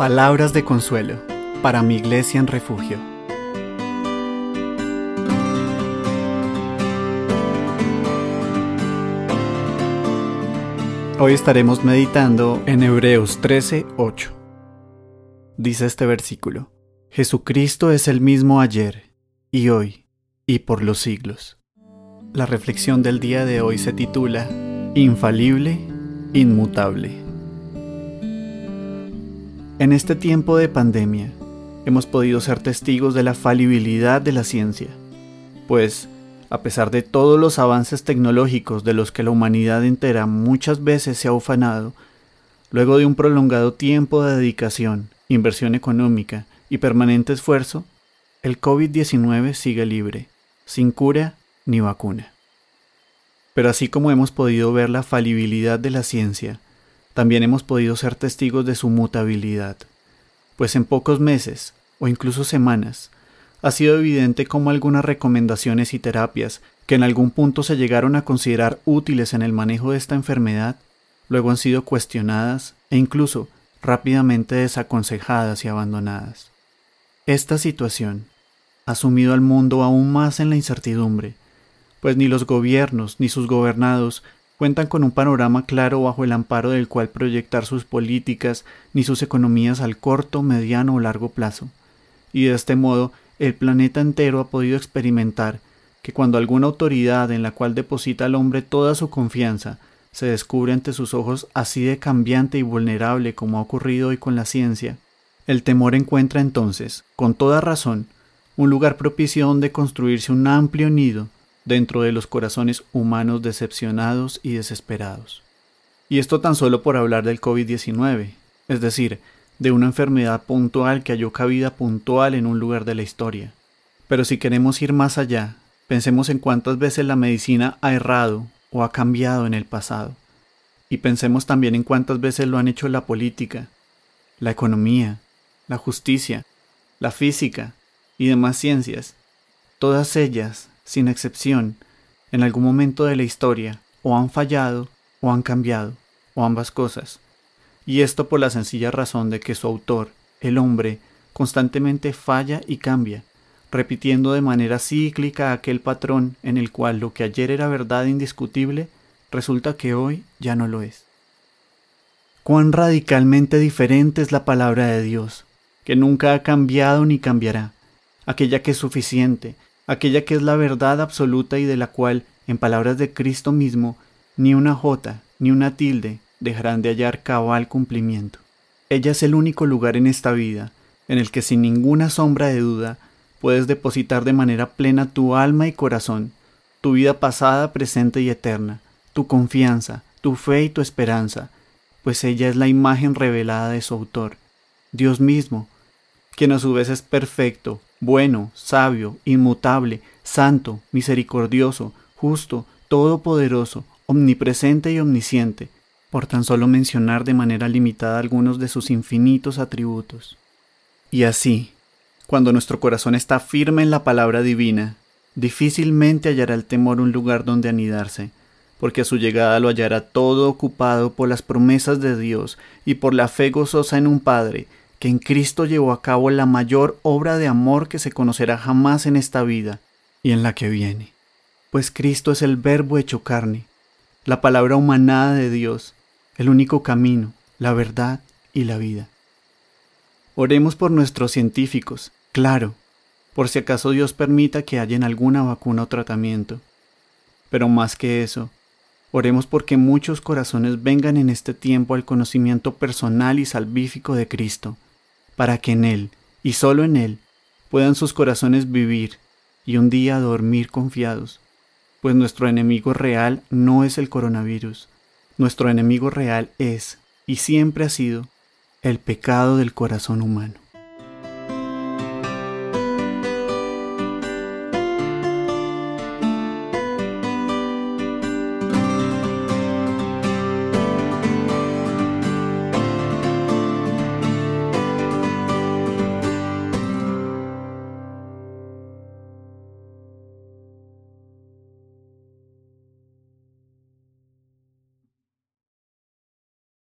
Palabras de consuelo para mi iglesia en refugio. Hoy estaremos meditando en Hebreos 13:8. Dice este versículo: Jesucristo es el mismo ayer y hoy y por los siglos. La reflexión del día de hoy se titula Infalible, inmutable. En este tiempo de pandemia, hemos podido ser testigos de la falibilidad de la ciencia, pues, a pesar de todos los avances tecnológicos de los que la humanidad entera muchas veces se ha ufanado, luego de un prolongado tiempo de dedicación, inversión económica y permanente esfuerzo, el COVID-19 sigue libre, sin cura ni vacuna. Pero así como hemos podido ver la falibilidad de la ciencia, también hemos podido ser testigos de su mutabilidad, pues en pocos meses, o incluso semanas, ha sido evidente cómo algunas recomendaciones y terapias que en algún punto se llegaron a considerar útiles en el manejo de esta enfermedad, luego han sido cuestionadas e incluso rápidamente desaconsejadas y abandonadas. Esta situación ha sumido al mundo aún más en la incertidumbre, pues ni los gobiernos ni sus gobernados cuentan con un panorama claro bajo el amparo del cual proyectar sus políticas ni sus economías al corto, mediano o largo plazo. Y de este modo el planeta entero ha podido experimentar que cuando alguna autoridad en la cual deposita el hombre toda su confianza se descubre ante sus ojos así de cambiante y vulnerable como ha ocurrido hoy con la ciencia, el temor encuentra entonces, con toda razón, un lugar propicio donde construirse un amplio nido dentro de los corazones humanos decepcionados y desesperados. Y esto tan solo por hablar del COVID-19, es decir, de una enfermedad puntual que halló cabida puntual en un lugar de la historia. Pero si queremos ir más allá, pensemos en cuántas veces la medicina ha errado o ha cambiado en el pasado. Y pensemos también en cuántas veces lo han hecho la política, la economía, la justicia, la física y demás ciencias. Todas ellas sin excepción, en algún momento de la historia, o han fallado, o han cambiado, o ambas cosas. Y esto por la sencilla razón de que su autor, el hombre, constantemente falla y cambia, repitiendo de manera cíclica aquel patrón en el cual lo que ayer era verdad indiscutible, resulta que hoy ya no lo es. Cuán radicalmente diferente es la palabra de Dios, que nunca ha cambiado ni cambiará, aquella que es suficiente, aquella que es la verdad absoluta y de la cual, en palabras de Cristo mismo, ni una jota ni una tilde dejarán de hallar cabal cumplimiento. Ella es el único lugar en esta vida en el que sin ninguna sombra de duda puedes depositar de manera plena tu alma y corazón, tu vida pasada, presente y eterna, tu confianza, tu fe y tu esperanza, pues ella es la imagen revelada de su autor, Dios mismo, quien a su vez es perfecto, bueno, sabio, inmutable, santo, misericordioso, justo, todopoderoso, omnipresente y omnisciente, por tan solo mencionar de manera limitada algunos de sus infinitos atributos. Y así, cuando nuestro corazón está firme en la palabra divina, difícilmente hallará el temor un lugar donde anidarse, porque a su llegada lo hallará todo ocupado por las promesas de Dios y por la fe gozosa en un Padre, que en Cristo llevó a cabo la mayor obra de amor que se conocerá jamás en esta vida y en la que viene. Pues Cristo es el verbo hecho carne, la palabra humanada de Dios, el único camino, la verdad y la vida. Oremos por nuestros científicos, claro, por si acaso Dios permita que hayan alguna vacuna o tratamiento. Pero más que eso, oremos porque muchos corazones vengan en este tiempo al conocimiento personal y salvífico de Cristo, para que en Él, y solo en Él, puedan sus corazones vivir y un día dormir confiados, pues nuestro enemigo real no es el coronavirus, nuestro enemigo real es, y siempre ha sido, el pecado del corazón humano.